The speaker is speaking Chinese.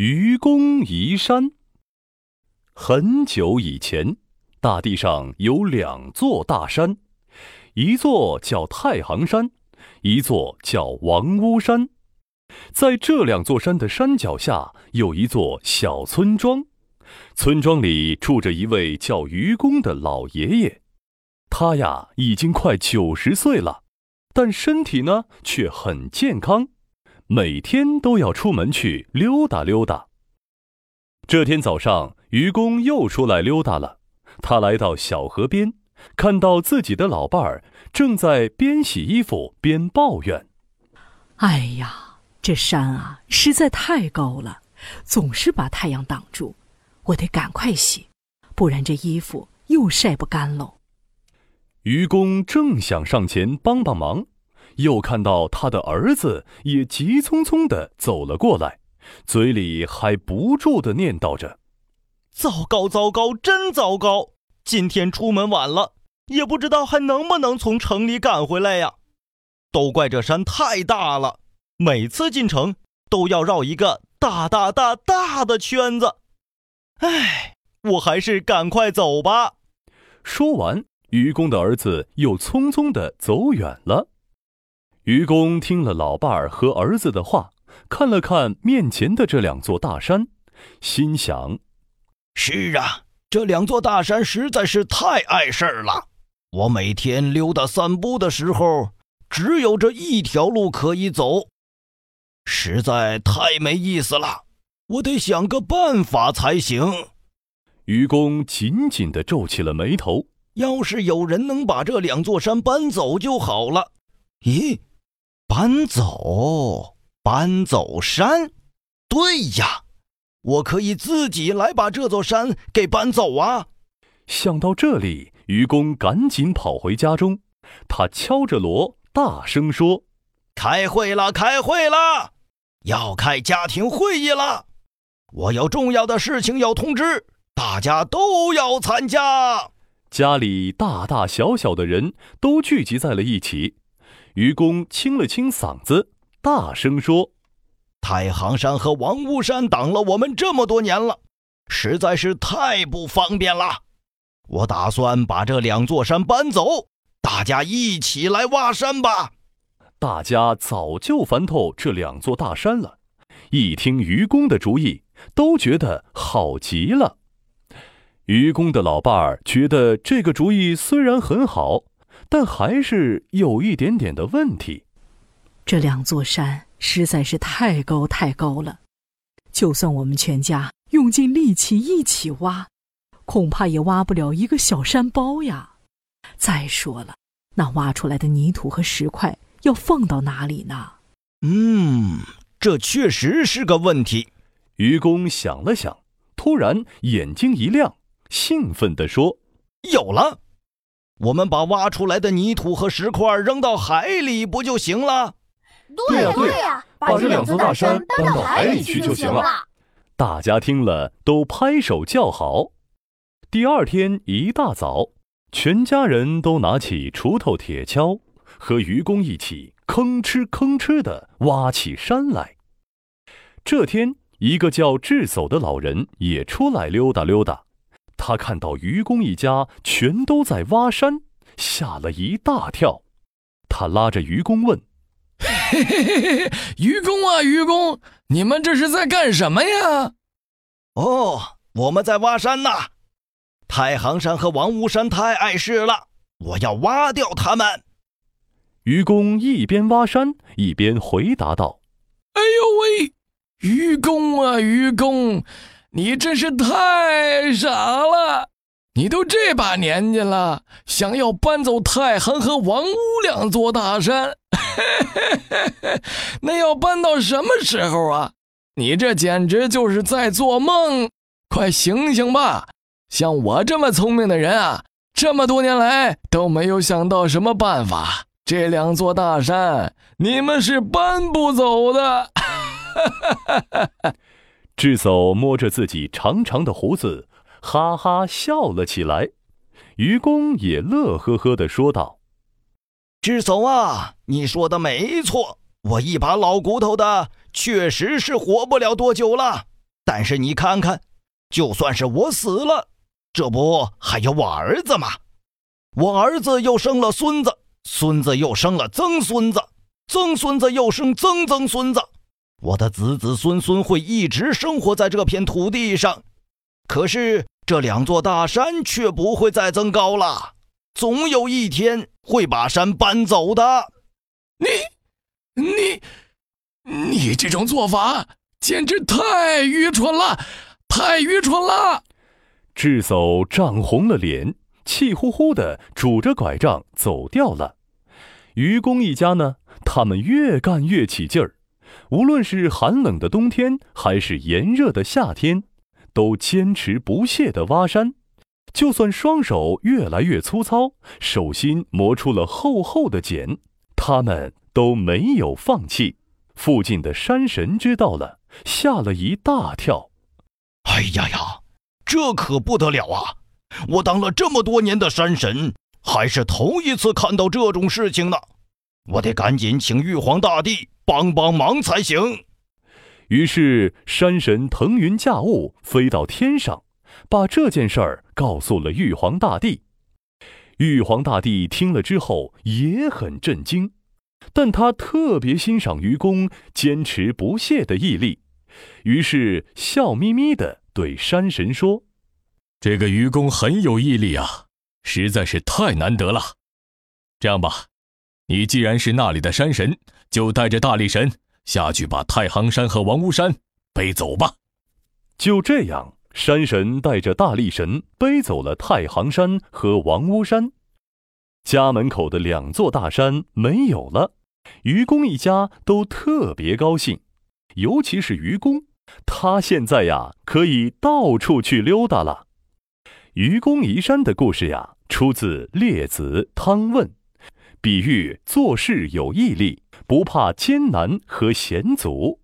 愚公移山。很久以前，大地上有两座大山，一座叫太行山，一座叫王屋山。在这两座山的山脚下，有一座小村庄，村庄里住着一位叫愚公的老爷爷。他呀，已经快九十岁了，但身体呢却很健康，每天都要出门去溜达溜达。这天早上，愚公又出来溜达了。他来到小河边，看到自己的老伴儿正在边洗衣服边抱怨：“哎呀，这山啊实在太高了，总是把太阳挡住，我得赶快洗，不然这衣服又晒不干喽。”愚公正想上前帮帮忙，又看到他的儿子也急匆匆地走了过来，嘴里还不住地念叨着：“糟糕，糟糕，真糟糕！今天出门晚了，也不知道还能不能从城里赶回来呀！都怪这山太大了，每次进城都要绕一个大大大大的圈子。唉，我还是赶快走吧。”说完。愚公的儿子又匆匆地走远了。愚公听了老伴儿和儿子的话，看了看面前的这两座大山，心想：“是啊，这两座大山实在是太碍事儿了。我每天溜达散步的时候，只有这一条路可以走，实在太没意思了。我得想个办法才行。”愚公紧紧地皱起了眉头。要是有人能把这两座山搬走就好了。咦，搬走？搬走山？对呀，我可以自己来把这座山给搬走啊！想到这里，愚公赶紧跑回家中，他敲着锣，大声说：“开会了，开会了，要开家庭会议了！我有重要的事情要通知，大家都要参加。”家里大大小小的人都聚集在了一起，愚公清了清嗓子，大声说：“太行山和王屋山挡了我们这么多年了，实在是太不方便了。我打算把这两座山搬走，大家一起来挖山吧。”大家早就烦透这两座大山了，一听愚公的主意，都觉得好极了。愚公的老伴儿觉得这个主意虽然很好，但还是有一点点的问题。这两座山实在是太高太高了，就算我们全家用尽力气一起挖，恐怕也挖不了一个小山包呀。再说了，那挖出来的泥土和石块要放到哪里呢？嗯，这确实是个问题。愚公想了想，突然眼睛一亮。兴奋地说：“有了，我们把挖出来的泥土和石块扔到海里，不就行了？”“对呀，对呀，把这两座大山搬到海里去就行了。”大家听了都拍手叫好。第二天一大早，全家人都拿起锄头、铁锹，和愚公一起吭哧吭哧地挖起山来。这天，一个叫智叟的老人也出来溜达溜达。他看到愚公一家全都在挖山，吓了一大跳。他拉着愚公问：“嘿嘿嘿嘿，愚公啊，愚公，你们这是在干什么呀？”“哦，我们在挖山呐。太行山和王屋山太碍事了，我要挖掉他们。”愚公一边挖山一边回答道：“哎呦喂，愚公啊，愚公！”你真是太傻了！你都这把年纪了，想要搬走太行和王屋两座大山，那要搬到什么时候啊？你这简直就是在做梦！快醒醒吧！像我这么聪明的人啊，这么多年来都没有想到什么办法。这两座大山，你们是搬不走的！哈哈哈哈哈智叟摸着自己长长的胡子，哈哈笑了起来。愚公也乐呵呵地说道：“智叟啊，你说的没错，我一把老骨头的，确实是活不了多久了。但是你看看，就算是我死了，这不还有我儿子吗？我儿子又生了孙子，孙子又生了曾孙子，曾孙子又生曾曾孙子，我的子子孙孙会一直生活在这片土地上。可是这两座大山却不会再增高了，总有一天会把山搬走的。你，你，你这种做法简直太愚蠢了，太愚蠢了！智叟涨红了脸。气呼呼的拄着拐杖走掉了。愚公一家呢，他们越干越起劲儿，无论是寒冷的冬天还是炎热的夏天，都坚持不懈地挖山。就算双手越来越粗糙，手心磨出了厚厚的茧，他们都没有放弃。附近的山神知道了，吓了一大跳。哎呀呀，这可不得了啊！我当了这么多年的山神，还是头一次看到这种事情呢。我得赶紧请玉皇大帝帮帮忙才行。于是山神腾云驾雾飞到天上，把这件事儿告诉了玉皇大帝。玉皇大帝听了之后也很震惊，但他特别欣赏愚公坚持不懈的毅力，于是笑眯眯地对山神说。这个愚公很有毅力啊，实在是太难得了。这样吧，你既然是那里的山神，就带着大力神下去把太行山和王屋山背走吧。就这样，山神带着大力神背走了太行山和王屋山。家门口的两座大山没有了，愚公一家都特别高兴，尤其是愚公，他现在呀可以到处去溜达了。愚公移山的故事呀，出自《列子·汤问》，比喻做事有毅力，不怕艰难和险阻。